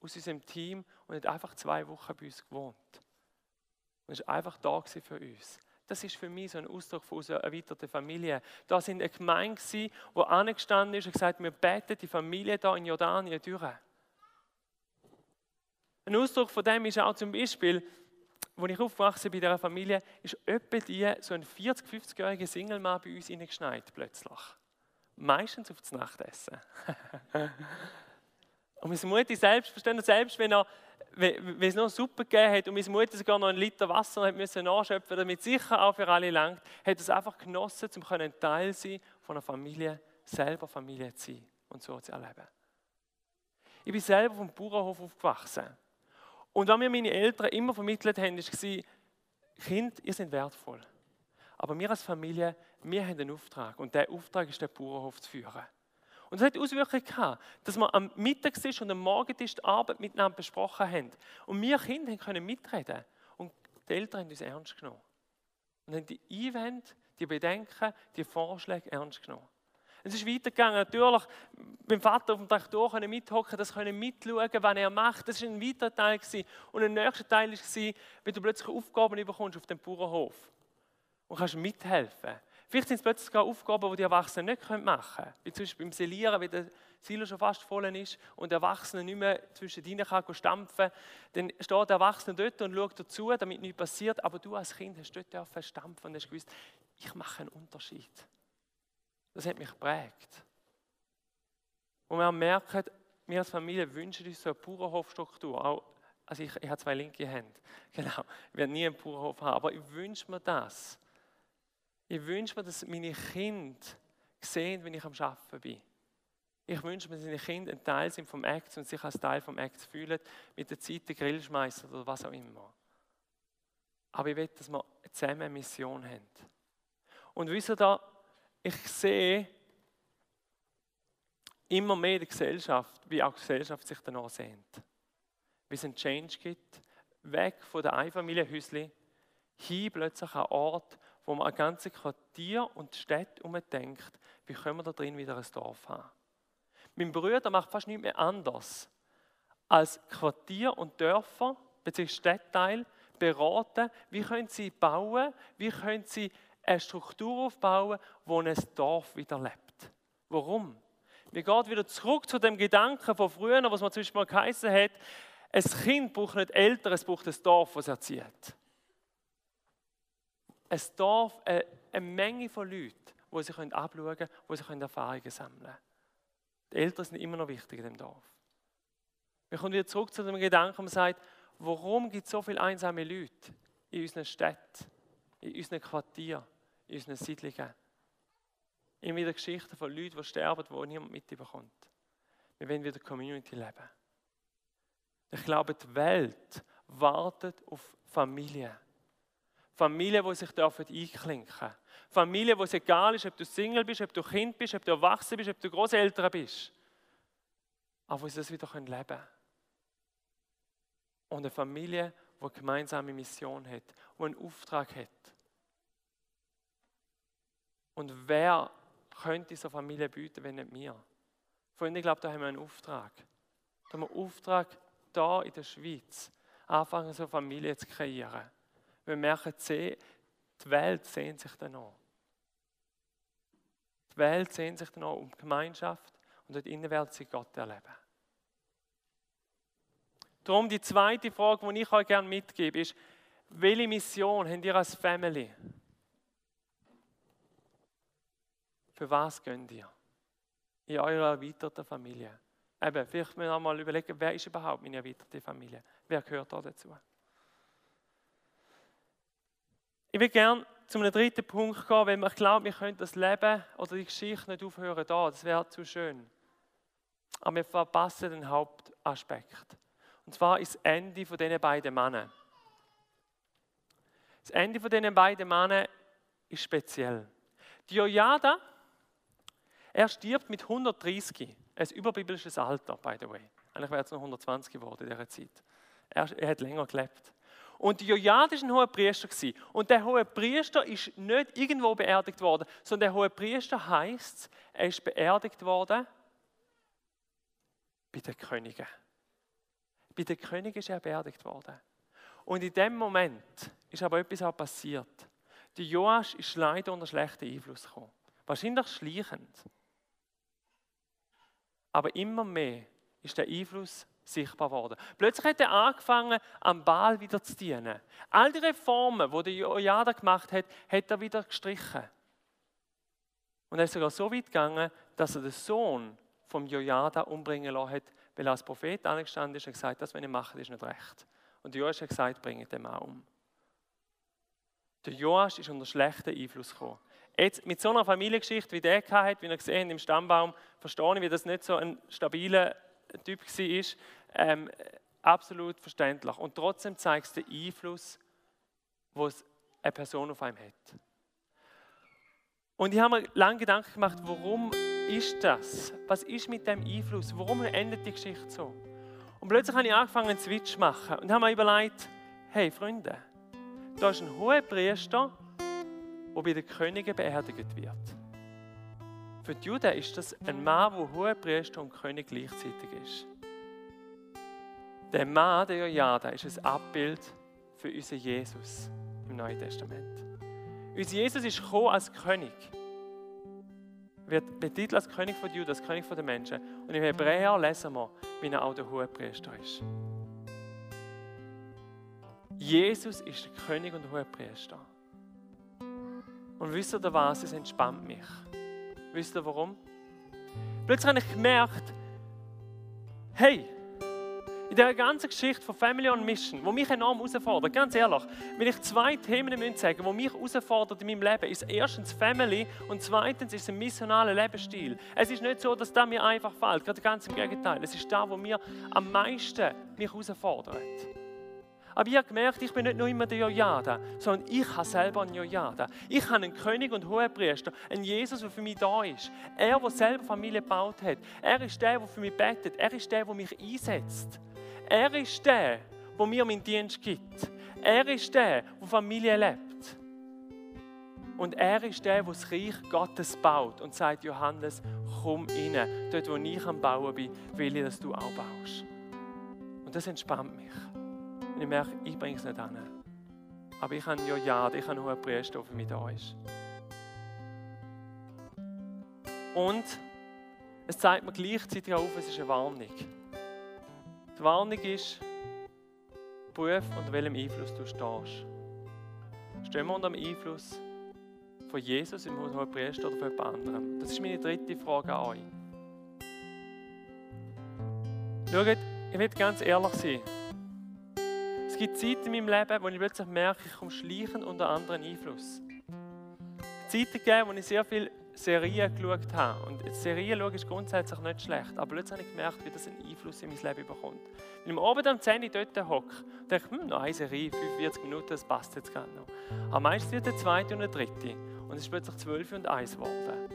Speaker 4: aus unserem Team und hat einfach zwei Wochen bei uns gewohnt. Und ist einfach da für uns. Das ist für mich so ein Ausdruck von unserer erweiterten Familie. Da sind eine Gemeinde, die angestanden ist und gesagt wir beten die Familie da in Jordanien durch. Ein Ausdruck von dem ist auch zum Beispiel, wo ich aufgewachsen bin bei dieser Familie, ist etwa die, so ein 40-, 50-jähriger Single-Mann bei uns hineingeschneit plötzlich. Meistens auf das Nachtessen. und meine Mutter selbstverständlich, selbst wenn er wenn es noch Suppe gegeben hat und meine Mutter sogar noch einen Liter Wasser hat müssen nachschöpfen, damit sicher auch für alle langt, hat es einfach genossen, um ein Teil sein von einer Familie, selber Familie zu sein und so zu erleben. Ich bin selber vom Bauernhof aufgewachsen. Und was mir meine Eltern immer vermittelt haben, war, Kind, ihr seid wertvoll. Aber wir als Familie, wir haben einen Auftrag. Und der Auftrag ist, den Bauernhof zu führen. Und das hat Auswirkungen gehabt, dass wir am Mittagstisch und am Morgentisch die Arbeit miteinander besprochen haben. Und wir Kinder können mitreden. Und die Eltern haben uns ernst genommen. Und haben die Einwände, die Bedenken, die Vorschläge ernst genommen. Es ist weitergegangen. Natürlich, beim Vater auf dem Traktor können mithocken, das können mitschauen, was er macht. Das war ein weiterer Teil. Gewesen. Und ein nächster Teil war, wenn du plötzlich Aufgaben bekommst auf dem Bauernhof und kannst mithelfen. Vielleicht sind es plötzlich sogar Aufgaben, die die Erwachsenen nicht machen können. Wie zum Beispiel beim Selieren, wenn der Silo schon fast voll ist und der Erwachsene nicht mehr zwischen ihnen kann stampfen dann steht der Erwachsene dort und schaut dazu, damit nichts passiert. Aber du als Kind hast dort stampfen und hast gewusst, ich mache einen Unterschied. Das hat mich geprägt. Und wir merken, wir als Familie wünschen uns so eine Bauernhofstruktur. Auch, also ich, ich habe zwei linke Hände. Genau. Ich werde nie einen Bauernhof haben, aber ich wünsche mir das. Ich wünsche mir, dass meine Kinder sehen, wenn ich am Arbeiten bin. Ich wünsche mir, dass meine Kinder ein Teil sind vom Act und sich als Teil vom Act fühlen, mit der Zeit den Grill schmeißen oder was auch immer. Aber ich will, dass wir zusammen eine Mission haben. Und wisst ihr da, ich sehe immer mehr der Gesellschaft, wie auch die Gesellschaft sich danach sehnt. Wie es einen Change gibt, weg von der Einfamilienhäuschen, hin plötzlich an Ort, wo man ein ganzes Quartier und Städte umdenkt, wie können wir da drin wieder ein Dorf haben. Mein Bruder macht fast nichts mehr anders, als Quartier und Dörfer bzw. Stadtteil beraten, wie können sie bauen, wie können sie eine Struktur aufbauen, wo ein Dorf wieder lebt. Warum? Wir gehen wieder zurück zu dem Gedanken von früher, was man zum Beispiel geheißen hat, ein Kind braucht nicht Eltern, es braucht ein Dorf, das es erzieht. Ein Dorf, eine, eine Menge von Leuten, die sich abschauen können, die sich Erfahrungen sammeln können. Die Eltern sind immer noch wichtig in dem Dorf. Wir kommen wieder zurück zu dem Gedanken, man sagt, warum gibt es so viele einsame Leute in unseren Städten, in unseren Quartieren, in unseren Siedlungen? Immer wieder Geschichten von Leuten, die sterben, die niemand mitbekommt. Wir wollen wieder Community leben. Ich glaube, die Welt wartet auf Familie. Familien, die sich dürfen einklinken Familien, wo es egal ist, ob du Single bist, ob du Kind bist, ob du erwachsen bist, ob du Großeltern bist. Aber wo sie das wieder leben können. Und eine Familie, die eine gemeinsame Mission hat, die einen Auftrag hat. Und wer könnte diese Familie bieten, wenn nicht wir? Freunde, ich glaube, da haben wir einen Auftrag. Da haben wir einen Auftrag, hier in der Schweiz, anfangen, so eine Familie zu kreieren. Wir merken, die Welt sehnt sich danach. Die Welt sehnt sich danach um Gemeinschaft und dort innen wird sie Gott erleben. Darum die zweite Frage, die ich euch gerne mitgebe, ist, welche Mission habt ihr als Family? Für was gönnt ihr? In eurer erweiterten Familie. Eben, vielleicht müssen wir mal überlegen, wer ist überhaupt meine erweiterte Familie? Wer gehört da dazu? Ich will gerne zu einem dritten Punkt gehen, weil ich glaube, wir können das Leben oder die Geschichte nicht aufhören da. Das wäre zu schön. Aber wir verpassen den Hauptaspekt. Und zwar ist das Ende von diesen beiden Männern. Das Ende von diesen beiden Männern ist speziell. Diojada, er stirbt mit 130. Ein überbiblisches Alter, by the way. Eigentlich wäre es noch 120 geworden in dieser Zeit. Er, er hat länger gelebt. Und Jojad war ein hoher Priester. Und der hohe Priester ist nicht irgendwo beerdigt worden, sondern der hohe Priester heißt, er ist beerdigt worden bei den Königen. Bei den Königen ist er beerdigt worden. Und in dem Moment ist aber etwas auch passiert. Der Joasch ist leider unter schlechten Einfluss gekommen. Wahrscheinlich schleichend. Aber immer mehr ist der Einfluss sichtbar geworden. Plötzlich hat er angefangen, am Baal wieder zu dienen. All die Reformen, die der Jojada gemacht hat, hat er wieder gestrichen. Und er ist sogar so weit gegangen, dass er den Sohn vom Jojada umbringen lassen hat, weil als Prophet angestanden ist und gesagt das, was ich mache, ist nicht recht. Und Joasch hat gesagt, bringe den Mann um. Der Joasch ist unter schlechten Einfluss gekommen. Jetzt, mit so einer Familiengeschichte, wie der hat, wie er gesehen im Stammbaum, verstehe ich, wie das nicht so ein stabiler Typ war. Ähm, absolut verständlich. Und trotzdem zeigt es den Einfluss, den eine Person auf einem hat. Und ich habe mir lange Gedanken gemacht, warum ist das? Was ist mit dem Einfluss? Warum endet die Geschichte so? Und plötzlich habe ich angefangen, einen Switch zu machen und habe mir überlegt, hey Freunde, da ist ein hoher Priester, der bei den Königen beerdigt wird. Für die Juden ist das ein Mann, der hoher Priester und König gleichzeitig ist. Der Mann, der Jada, ist ein Abbild für unseren Jesus im Neuen Testament. Unser Jesus ist gekommen als König. Wird betitelt als König von Juden, als König der Menschen. Und im Hebräer lesen wir, wie er auch der hohe Priester ist. Jesus ist der König und der hohe Priester. Und wisst ihr was? Es entspannt mich. Wisst ihr warum? Plötzlich habe ich gemerkt, hey, in dieser ganzen Geschichte von Family on Mission, die mich enorm herausfordert, ganz ehrlich, wenn ich zwei Themen sagen die mich herausfordern in meinem Leben, ist erstens Family und zweitens ist ein missionaler Lebensstil. Es ist nicht so, dass das mir einfach fällt, gerade ganz im Gegenteil. Es ist da, wo mir am meisten mich herausfordert. Aber ich habe gemerkt, ich bin nicht nur immer der Jojada, sondern ich habe selber einen Jojada. Ich habe einen König und Hohepriester, einen Jesus, der für mich da ist. Er, der selber Familie gebaut hat. Er ist der, der für mich betet. Er ist der, der mich einsetzt. Er ist der, der mir meinen Dienst gibt. Er ist der, der Familie lebt. Und er ist der, der das Reich Gottes baut und sagt, Johannes, komm rein. Dort, wo ich am Bauen bin, will ich, dass du auch baust. Und das entspannt mich. Und ich merke, ich bringe es nicht an. Aber ich habe ja ja, ich habe einen Priester, der für mich da ist. Und es zeigt mir gleichzeitig auf, es ist eine Warnung. Die Warnung ist, prüf, unter welchem Einfluss du stehst. Stehen wir unter dem Einfluss von Jesus im hohen Priester oder von jemand anderem? Das ist meine dritte Frage an euch. Schaut, ich will ganz ehrlich sein gibt Zeiten in meinem Leben, wo ich plötzlich merke, ich komme schleichend unter anderen Einfluss. Zeiten gegeben, wo ich sehr viel Serien geschaut habe, und Serien schauen ist grundsätzlich nicht schlecht, aber plötzlich habe ich gemerkt, wie das einen Einfluss in mein Leben bekommt. Wenn ich Abend am 10 Uhr dort hocke, denke ich, hm, noch eine Serie, 45 Minuten, das passt jetzt gerade noch. Aber meistens wird der zweite und der dritte. Und es ist plötzlich 12 und 1 geworden.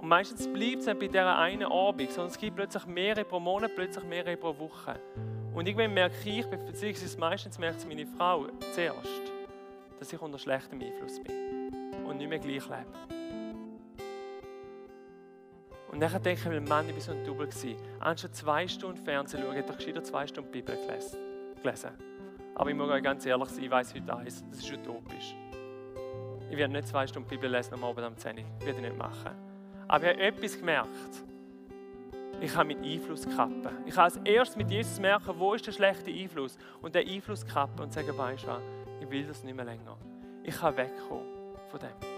Speaker 4: Und meistens bleibt es nicht bei dieser einen Abend, sondern es gibt plötzlich mehrere pro Monat, plötzlich mehrere pro Woche. Und irgendwann merke ich, beziehungsweise meistens merkt es meine Frau zuerst, dass ich unter schlechtem Einfluss bin und nicht mehr gleich lebe. Und dann denke ich mir, Mann, ich war so ein Double. Anstatt zwei Stunden Fernsehen schauen, hätte ich gescheiter zwei Stunden Bibel gelesen. Aber ich muss euch ganz ehrlich sein, ich weiß heute eins, das ist utopisch. Ich werde nicht zwei Stunden Bibel lesen am Abend am 10 Uhr. Werde ich nicht machen. Aber ich habe etwas gemerkt. Ich habe meinen Einfluss kappen. Ich habe als erstes mit Jesus merken, wo ist der schlechte Einfluss. Und den Einfluss kappen und sagen, weißt du ich will das nicht mehr länger. Ich kann wegkommen von dem.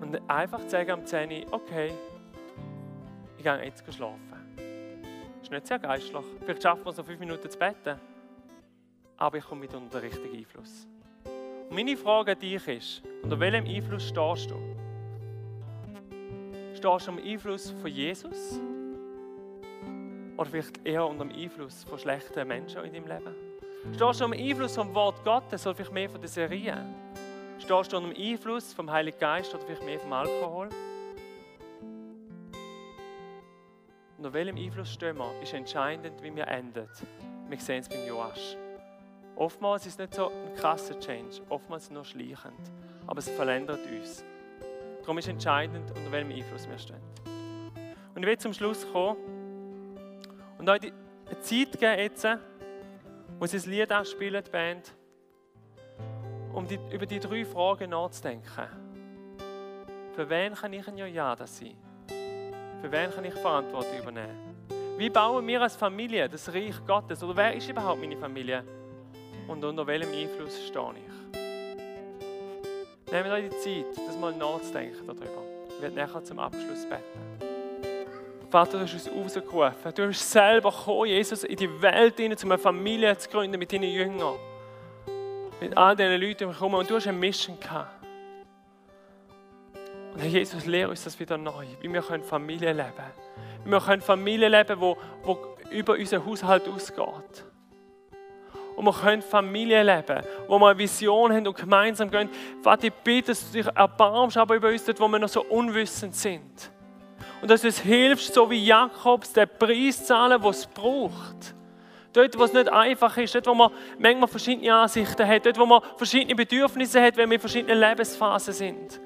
Speaker 4: Und einfach sagen am 10 Uhr, okay, ich gehe jetzt schlafen. Das ist nicht sehr geistlich. Vielleicht schaffen wir es noch fünf Minuten zu beten. Aber ich komme mit unter den richtigen Einfluss. Und meine Frage an dich ist, unter welchem Einfluss stehst du? Stehst du unter dem Einfluss von Jesus? Oder vielleicht eher unter dem Einfluss von schlechten Menschen in deinem Leben? Stehst du unter dem Einfluss vom Wort Gottes oder vielleicht mehr von der Serie? Stehst du unter dem Einfluss vom Heiligen Geist oder vielleicht mehr vom Alkohol? Unter welchem Einfluss stehen wir, ist entscheidend, wie wir enden. Wir sehen es beim Joasch. Oftmals ist es nicht so ein krasser Change, oftmals nur schleichend. Aber es verändert uns. Darum ist entscheidend, unter welchem Einfluss wir stehen. Und ich will zum Schluss kommen und euch eine Zeit geben, jetzt, sie das Lied ausspielen, die Band um die, über die drei Fragen nachzudenken. Für wen kann ich ein Ja sein? Für wen kann ich Verantwortung übernehmen? Wie bauen wir als Familie das Reich Gottes? Oder wer ist überhaupt meine Familie? Und unter welchem Einfluss stehe ich? Nehmt euch die Zeit, das mal nachzudenken darüber. Ich werde nachher zum Abschluss beten. Vater, du hast uns rausgerufen. Du hast selber gekommen, Jesus, in die Welt hinein, um eine Familie zu gründen mit deinen Jüngern mit all diesen Leuten kommen und du hast eine Mission gehabt. Und Herr Jesus, lehre uns das wieder neu, wie wir können Familie leben können. Wie wir können Familie leben wo, wo über unseren Haushalt ausgeht. Und wir können Familie leben, wo wir eine Vision haben und gemeinsam gehen. Vater, ich bitte, dass du dich erbarmst, aber über uns dort, wo wir noch so unwissend sind. Und dass du uns hilfst, so wie Jakobs, den Preis zahlen, den es braucht Dort, wo es nicht einfach ist, dort, wo man manchmal verschiedene Ansichten hat, dort, wo man verschiedene Bedürfnisse hat, wenn wir in verschiedenen Lebensphasen sind.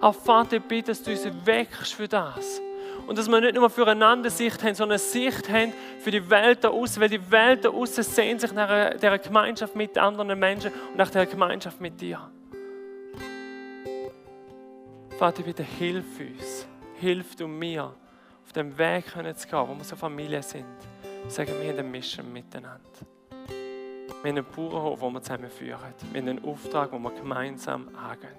Speaker 4: Aber Vater, bitte, dass du uns wächst für das. Und dass wir nicht nur füreinander Sicht haben, sondern Sicht haben für die Welt da außen, weil die Welt da außen sehnt sich nach dieser Gemeinschaft mit anderen Menschen und nach der Gemeinschaft mit dir. Vater, bitte hilf uns, hilf du mir, auf dem Weg zu gehen, wo wir so Familie sind sagen, wir haben eine Mission miteinander. Wir haben einen Bauernhof, den wir zusammen führen. Wir haben einen Auftrag, den wir gemeinsam angehen.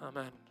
Speaker 4: Amen.